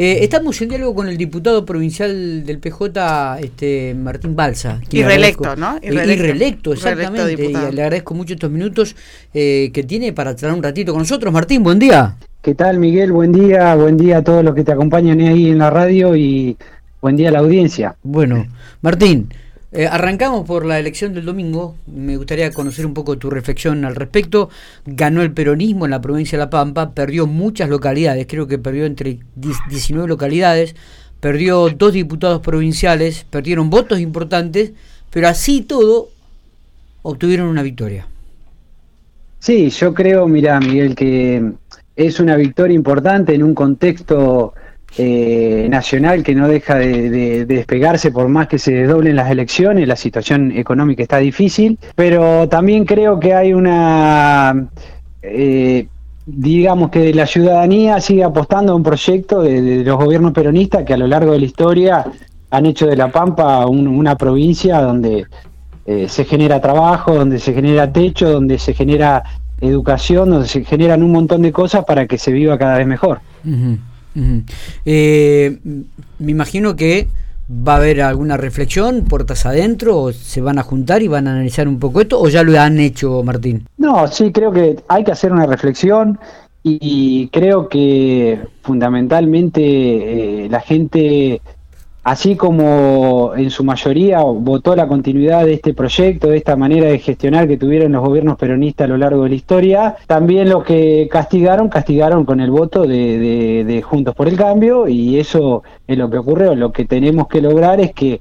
Eh, estamos en diálogo con el diputado provincial del PJ, este, Martín Balsa. Y reelecto, ¿no? Y reelecto, exactamente. y le agradezco mucho estos minutos eh, que tiene para traer un ratito con nosotros. Martín, buen día. ¿Qué tal, Miguel? Buen día, buen día a todos los que te acompañan ahí en la radio y buen día a la audiencia. Bueno, Martín. Eh, arrancamos por la elección del domingo. Me gustaría conocer un poco tu reflexión al respecto. Ganó el peronismo en la provincia de La Pampa, perdió muchas localidades, creo que perdió entre 19 localidades, perdió dos diputados provinciales, perdieron votos importantes, pero así todo obtuvieron una victoria. Sí, yo creo, mira, Miguel, que es una victoria importante en un contexto eh, nacional que no deja de, despegarse por más que se desdoblen las elecciones, la situación económica está difícil, pero también creo que hay una, eh, digamos que la ciudadanía sigue apostando a un proyecto de, los gobiernos peronistas que a lo largo de la historia han hecho de La Pampa una provincia donde eh, se genera trabajo, donde se genera techo, donde se genera educación, donde se generan un montón de cosas para que se viva cada vez mejor. Eh, me imagino que va a haber alguna reflexión, puertas adentro, o se van a juntar y van a analizar un poco esto, o ya lo han hecho, Martín. No, sí, creo que hay que hacer una reflexión y creo que fundamentalmente eh, la gente así como en su mayoría votó la continuidad de este proyecto, de esta manera de gestionar que tuvieron los gobiernos peronistas a lo largo de la historia, también los que castigaron, castigaron con el voto de, Juntos por el Cambio y eso es lo que ocurrió. Lo que tenemos que lograr es que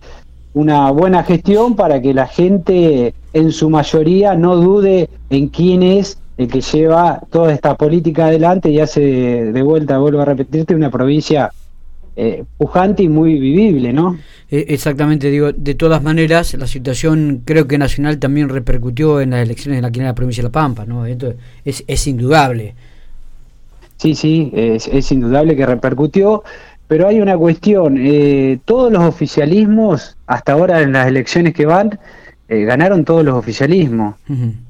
una buena gestión para que la gente en su mayoría no dude en quién es el que lleva toda esta política adelante y hace de vuelta, vuelvo a repetirte, una provincia eh, pujante y muy vivible, ¿no? Eh, exactamente, digo, de todas maneras, la situación creo que nacional también repercutió en las elecciones de la, provincia de La Pampa, ¿no? Esto es, es indudable. Sí, sí, es, es, indudable que repercutió, pero hay una cuestión, eh, todos los oficialismos, hasta ahora en las elecciones que van, eh, ganaron todos los oficialismos.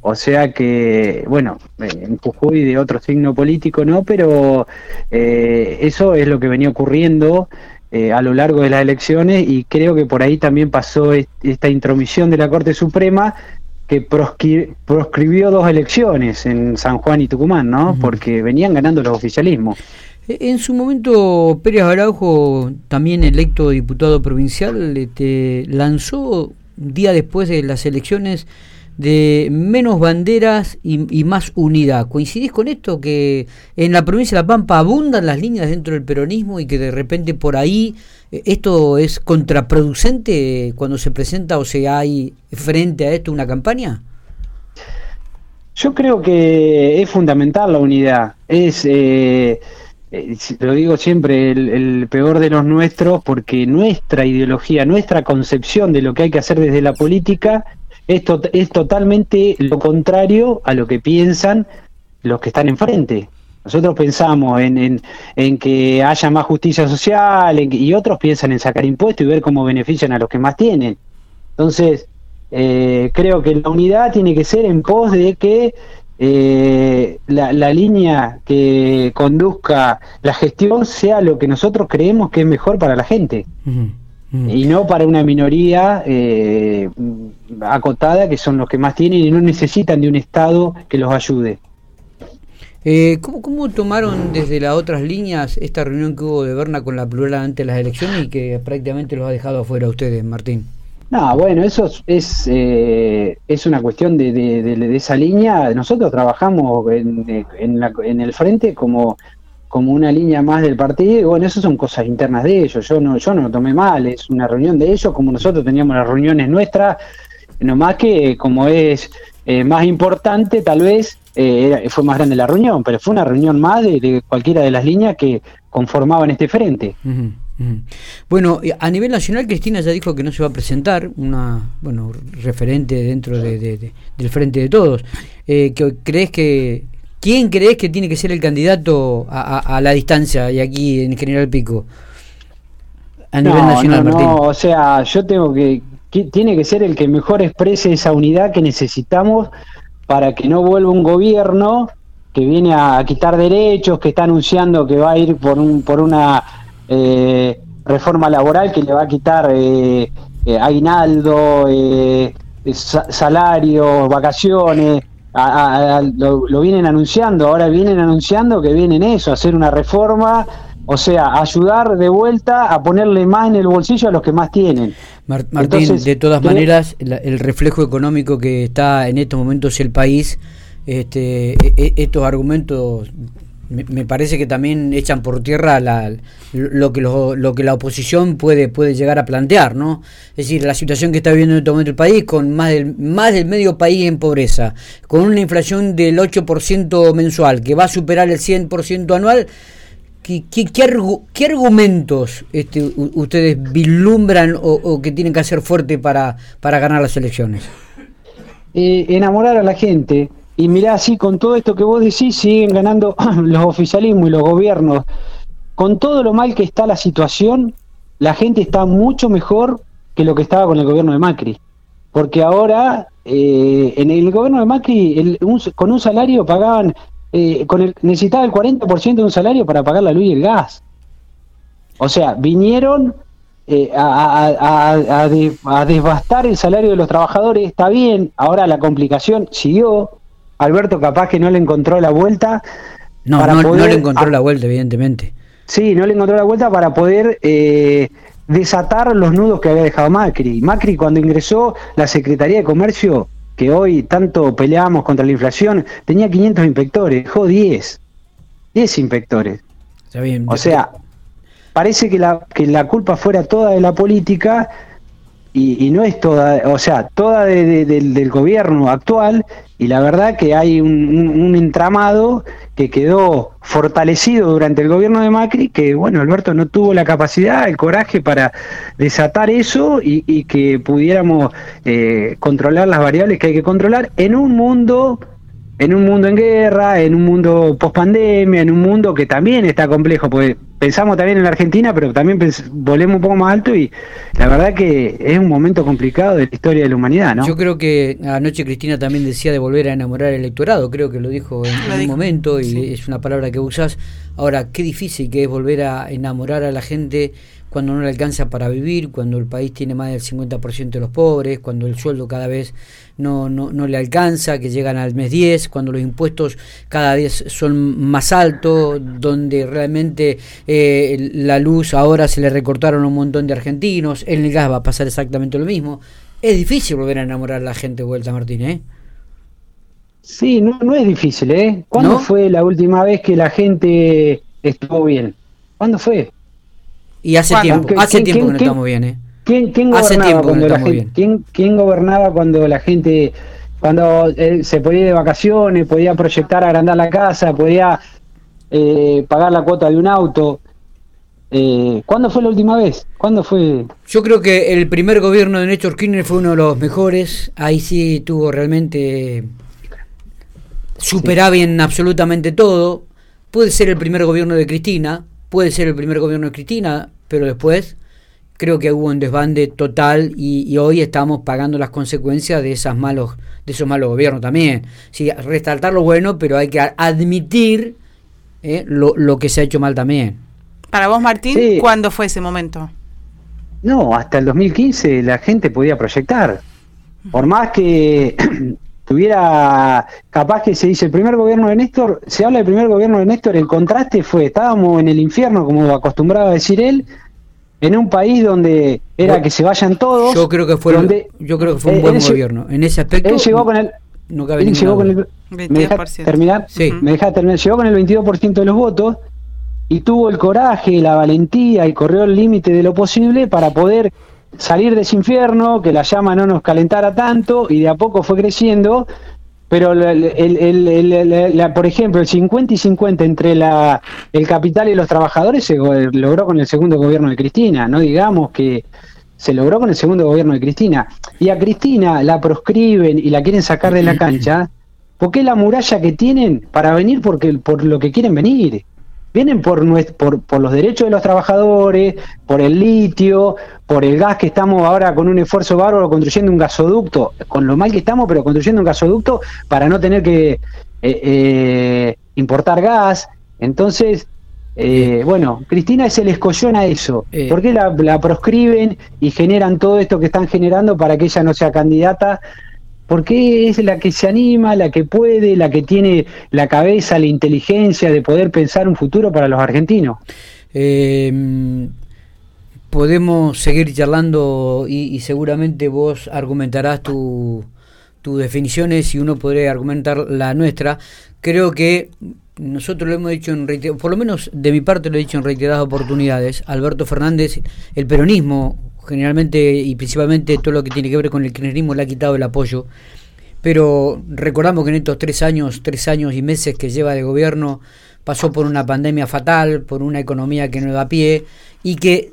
O sea que, bueno, en Jujuy de otro signo político no, pero eh, eso es lo que venía ocurriendo eh, a lo largo de las elecciones y creo que por ahí también pasó esta intromisión de la Corte Suprema que proscribió dos elecciones en San Juan y Tucumán, ¿no? Porque venían ganando los oficialismos. En su momento, Pérez Araujo, también electo diputado provincial, este, lanzó día después de las elecciones de menos banderas y, más unidad. ¿Coincidís con esto? Que en la provincia de La Pampa abundan las líneas dentro del peronismo y que de repente por ahí eh, esto es contraproducente cuando se presenta o se hay frente a esto una campaña? Yo creo que es fundamental la unidad. Es. Eh, eh, lo digo siempre, el, peor de los nuestros, porque nuestra ideología, nuestra concepción de lo que hay que hacer desde la política es, es totalmente lo contrario a lo que piensan los que están enfrente. Nosotros pensamos en, en, que haya más justicia social y otros piensan en sacar impuestos y ver cómo benefician a los que más tienen. Entonces, eh, creo que la unidad tiene que ser en pos de que eh, la, línea que conduzca la gestión sea lo que nosotros creemos que es mejor para la gente. Y no para una minoría eh, acotada que son los que más tienen y no necesitan de un Estado que los ayude. Eh, ¿cómo, tomaron desde las otras líneas esta reunión que hubo de Berna con la plural antes de las elecciones y que prácticamente los ha dejado afuera a ustedes, Martín? No, bueno, eso es, eh, es una cuestión de, de, esa línea. Nosotros trabajamos en, en, el frente como, como una línea más del partido bueno, eso son cosas internas de ellos. Yo no, yo no lo tomé mal, es una reunión de ellos como nosotros teníamos las reuniones nuestras, nomás que como es eh, más importante tal vez eh, fue más grande la reunión, pero fue una reunión más de, cualquiera de las líneas que conformaban este frente. Bueno, a nivel nacional Cristina ya dijo que no se va a presentar, una bueno referente dentro de, del frente de todos. Eh, ¿Crees que quién crees que tiene que ser el candidato a, la distancia y aquí en General Pico? A nivel nacional, no, o sea, yo tengo que, tiene que ser el que mejor exprese esa unidad que necesitamos para que no vuelva un gobierno que viene a quitar derechos, que está anunciando que va a ir por un por una eh, reforma laboral que le va a quitar eh, eh aguinaldo, eh, salario, vacaciones, lo, vienen anunciando, ahora vienen anunciando que vienen eso, hacer una reforma, o sea, ayudar de vuelta a ponerle más en el bolsillo a los que más tienen. Martín, de todas maneras, el reflejo económico que está en estos momentos el país, este, e, e, estos argumentos me, parece que también echan por tierra lo, que lo, que la oposición puede, puede llegar a plantear, ¿no? Es decir, la situación que está viviendo en este momento el país, con más del, más del medio país en pobreza, con una inflación del 8% mensual, que va a superar el 100% anual, ¿qué, qué, argumentos este, ustedes vislumbran o, que tienen que hacer fuerte para, para ganar las elecciones? Eh, enamorar a la gente, y mirá, así con todo esto que vos decís, siguen ganando los oficialismos y los gobiernos. Con todo lo mal que está la situación, la gente está mucho mejor que lo que estaba con el gobierno de Macri. Porque ahora, eh, en el gobierno de Macri, con un salario pagaban, eh, con el, necesitaba el 40% de un salario para pagar la luz y el gas. O sea, vinieron eh, a, a, devastar el salario de los trabajadores, está bien, ahora la complicación siguió, Alberto capaz que no le encontró la vuelta. No, no, le encontró la vuelta, evidentemente. Sí, no le encontró la vuelta para poder eh, desatar los nudos que había dejado Macri. Macri cuando ingresó la Secretaría de Comercio, que hoy tanto peleamos contra la inflación, tenía 500 inspectores, dejó 10. 10 inspectores. Está bien. O sea, parece que la, que la culpa fuera toda de la política y, no es toda, o sea, toda del gobierno actual y la verdad que hay un, entramado que quedó fortalecido durante el gobierno de Macri, que bueno, Alberto no tuvo la capacidad, el coraje para desatar eso y, que pudiéramos eh, controlar las variables que hay que controlar en un mundo en un mundo en guerra, en un mundo post pandemia, en un mundo que también está complejo, porque pensamos también en la Argentina, pero también volvemos un poco más alto y la verdad que es un momento complicado de la historia de la humanidad, ¿no? Yo creo que anoche Cristina también decía de volver a enamorar al electorado, creo que lo dijo en, un momento y es una palabra que usas. Ahora, qué difícil que es volver a enamorar a la gente cuando no le alcanza para vivir, cuando el país tiene más del 50% de los pobres, cuando el sueldo cada vez no, no, no, le alcanza, que llegan al mes 10, cuando los impuestos cada vez son más altos, donde realmente eh, la luz ahora se le recortaron a un montón de argentinos, en el gas va a pasar exactamente lo mismo. Es difícil volver a enamorar a la gente de vuelta, Martín, ¿eh? Sí, no, no es difícil, ¿eh? ¿Cuándo fue la última vez que la gente estuvo bien? ¿Cuándo fue? Y hace tiempo, hace tiempo que no estamos bien, ¿eh? ¿Quién, gobernaba cuando la gente, ¿quién, gobernaba cuando la gente, cuando eh, se podía ir de vacaciones, podía proyectar agrandar la casa, podía eh, pagar la cuota de un auto? Eh, ¿Cuándo fue la última vez? ¿Cuándo fue? Yo creo que el primer gobierno de Néstor Kirchner fue uno de los mejores. Ahí sí tuvo realmente superaba bien absolutamente todo. Puede ser el primer gobierno de Cristina, puede ser el primer gobierno de Cristina, pero después creo que hubo un desbande total y, hoy estamos pagando las consecuencias de esas malos de esos malos gobiernos también. Sí, resaltar lo bueno, pero hay que admitir eh, lo, que se ha hecho mal también. Para vos, Martín, ¿cuándo fue ese momento? No, hasta el 2015 la gente podía proyectar. Por más que tuviera, capaz que se dice el primer gobierno de Néstor, se habla del primer gobierno de Néstor, el contraste fue, estábamos en el infierno, como acostumbraba a decir él, en un país donde era que se vayan todos. Yo creo que fue, donde, yo creo que fue un buen gobierno. En ese aspecto. Él llegó con el. No él llegó con el. ¿Me deja terminar? Sí. Me deja terminar. Llegó con el 22% de los votos y tuvo el coraje, la valentía y corrió el límite de lo posible para poder salir de ese infierno, que la llama no nos calentara tanto y de a poco fue creciendo pero el, por ejemplo, el 50 y 50 entre la, el capital y los trabajadores se logró con el segundo gobierno de Cristina, no digamos que se logró con el segundo gobierno de Cristina. Y a Cristina la proscriben y la quieren sacar de la cancha, porque es la muralla que tienen para venir porque, por lo que quieren venir vienen por, por, por los derechos de los trabajadores, por el litio, por el gas que estamos ahora con un esfuerzo bárbaro construyendo un gasoducto, con lo mal que estamos, pero construyendo un gasoducto para no tener que eh, eh, importar gas. Entonces, Eh, bueno, Cristina es el escollón a eso. Eh. ¿Por qué la, la proscriben y generan todo esto que están generando para que ella no sea candidata? Porque es la que se anima, la que puede, la que tiene la cabeza, la inteligencia de poder pensar un futuro para los argentinos. Eh, podemos seguir charlando y, seguramente vos argumentarás tu, tus definiciones y uno podría argumentar la nuestra. Creo que nosotros lo hemos dicho en reiteradas, por lo menos de mi parte lo he dicho en reiteradas oportunidades. Alberto Fernández, el peronismo, generalmente y principalmente todo lo que tiene que ver con el kirchnerismo, le ha quitado el apoyo. Pero recordamos que en estos tres años, tres años y meses que lleva de gobierno, pasó por una pandemia fatal, por una economía que no da pie, y que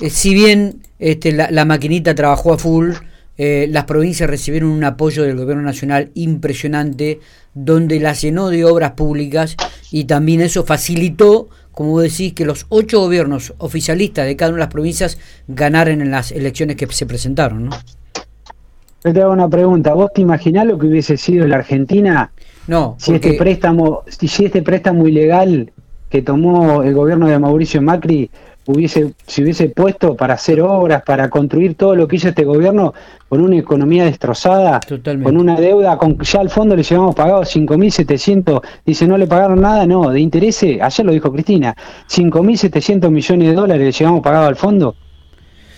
eh, si bien este, la, la maquinita trabajó a full, eh, las provincias recibieron un apoyo del gobierno nacional impresionante, donde las llenó de obras públicas y también eso facilitó, como decís, que los ocho gobiernos oficialistas de cada una de las provincias ganaran en las elecciones que se presentaron. ¿no? Yo te hago una pregunta. ¿Vos te imaginás lo que hubiese sido la Argentina No, si porque- este préstamo, si si este préstamo ilegal que tomó el gobierno de Mauricio Macri hubiese, se hubiese puesto para hacer obras, para construir todo lo que hizo este gobierno con una economía destrozada, Totalmente. con una deuda, con ya al fondo le llevamos pagado 5.700, dice no le pagaron nada, no, de intereses, ayer lo dijo Cristina, 5.700 millones de dólares le llevamos pagado al fondo.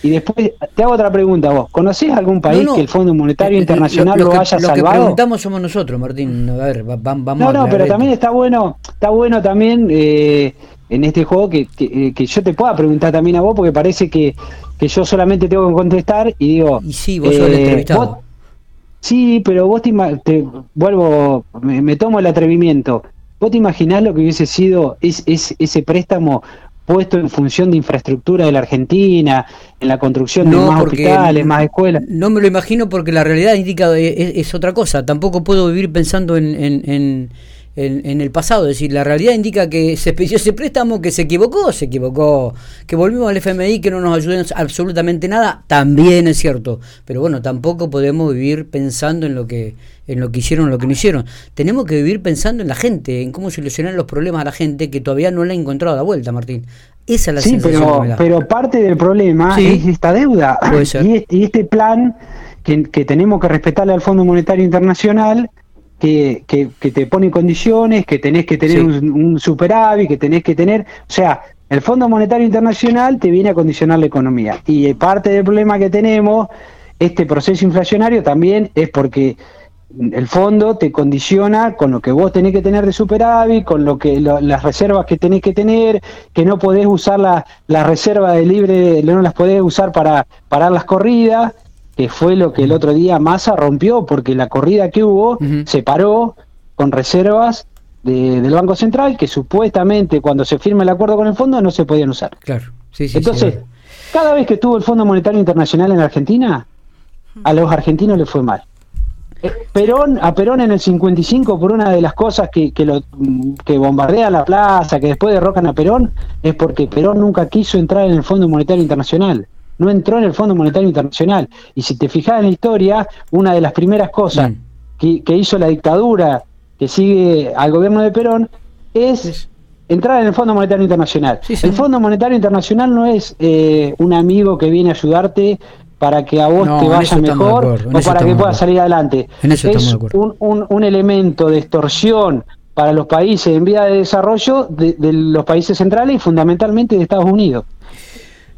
Y después te hago otra pregunta vos, ¿conocés algún país No, no. que el Fondo Monetario Eh, eh, Internacional lo, que, haya lo que salvado? preguntamos somos nosotros, Martín. A ver, va- va- vamos No, no, pero también está bueno, está bueno también eh, en este juego que, que, eh, que yo te pueda preguntar también a vos, porque parece que, que yo solamente tengo que contestar y digo. Y sí, vos sos el entrevistado. vos- sí, pero vos te, vuelvo, me, me tomo el atrevimiento. ¿Vos te imaginás lo que hubiese sido es, es- ese préstamo puesto en función de infraestructura de la Argentina, en la construcción de más hospitales, más escuelas? No me lo imagino porque la realidad indica eh, es, es otra cosa. Tampoco puedo vivir pensando en, en, en, en- en el pasado. Es decir, la realidad indica que se pidió ese préstamo, que se equivocó, se equivocó. Que volvimos al FMI, que no nos ayudó en absolutamente nada, también es cierto. Pero bueno, tampoco podemos vivir pensando en lo que en lo que hicieron o lo que no hicieron. Tenemos que vivir pensando en la gente, en cómo solucionar los problemas a la gente que todavía no le ha encontrado la vuelta, Martín. Esa es la Sí, pero, que pero parte del problema Sí. es esta deuda. Y, este, y este plan que, que tenemos que respetarle al Fondo Monetario Internacional, que, que, que te pone condiciones, que tenés que tener Sí. un, un superávit, que tenés que tener... O sea, el Fondo Monetario Internacional te viene a condicionar la economía. Y parte del problema que tenemos, este proceso inflacionario también es porque el fondo te condiciona con lo que vos tenés que tener de superávit, con lo que lo- las reservas que tenés que tener, que no podés usar la, la reserva de libre, no las podés usar para parar las corridas, que fue lo que el otro día Massa rompió, porque la corrida que hubo se paró con reservas de- del Banco Central, que supuestamente cuando se firma el acuerdo con el fondo no se podían usar. Claro, sí, sí, sí, Entonces, es verdad. cada vez que estuvo el Fondo Monetario Internacional en Argentina, a los argentinos les fue mal. Eh, Perón, a Perón en el 55, por una de las cosas que, que, lo, que bombardea la plaza, que después derrocan a Perón, es porque Perón nunca quiso entrar en el Fondo Monetario Internacional. No entró en el Fondo Monetario Internacional. Y si te fijas en la historia, una de las primeras cosas Mm. que, que hizo la dictadura que sigue al gobierno de Perón es entrar en el Fondo Monetario Internacional. Sí, sí. El Fondo Monetario Internacional no es eh, un amigo que viene a ayudarte para que a vos No, te vaya mejor acuerdo, o para que puedas salir adelante. Es un, un- un elemento de extorsión para los países en vía de desarrollo de, de los países centrales y fundamentalmente de Estados Unidos.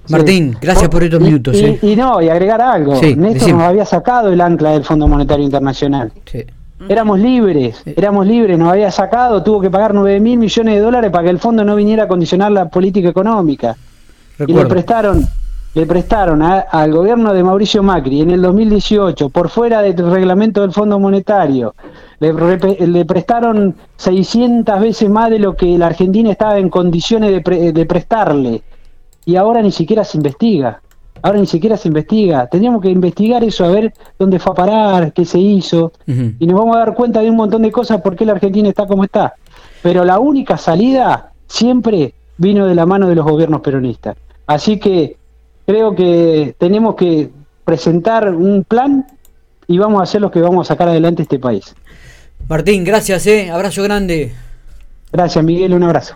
Martín, Sí. gracias por estos minutos. Y, eh. y no, y agregar algo. Sí, Néstor decime. nos había sacado el ancla del Fondo Monetario Internacional. Sí. Éramos libres, éramos libres, nos había sacado, tuvo que pagar 9 mil millones de dólares para que el fondo no viniera a condicionar la política económica. Y le prestaron, le prestaron a- al gobierno de Mauricio Macri en el 2018, por fuera del reglamento del Fondo Monetario, le, le prestaron 600 veces más de lo que la Argentina estaba en condiciones de, pre- de prestarle. Y ahora ni siquiera se investiga. Ahora ni siquiera se investiga. Tendríamos que investigar eso, a ver dónde fue a parar, qué se hizo y nos vamos a dar cuenta de un montón de cosas por qué la Argentina está como está. Pero la única salida siempre vino de la mano de los gobiernos peronistas. Así que creo que tenemos que presentar un plan y vamos a hacer lo que vamos a sacar adelante este país. Martín, gracias, eh. Abrazo grande. Gracias Miguel, un abrazo.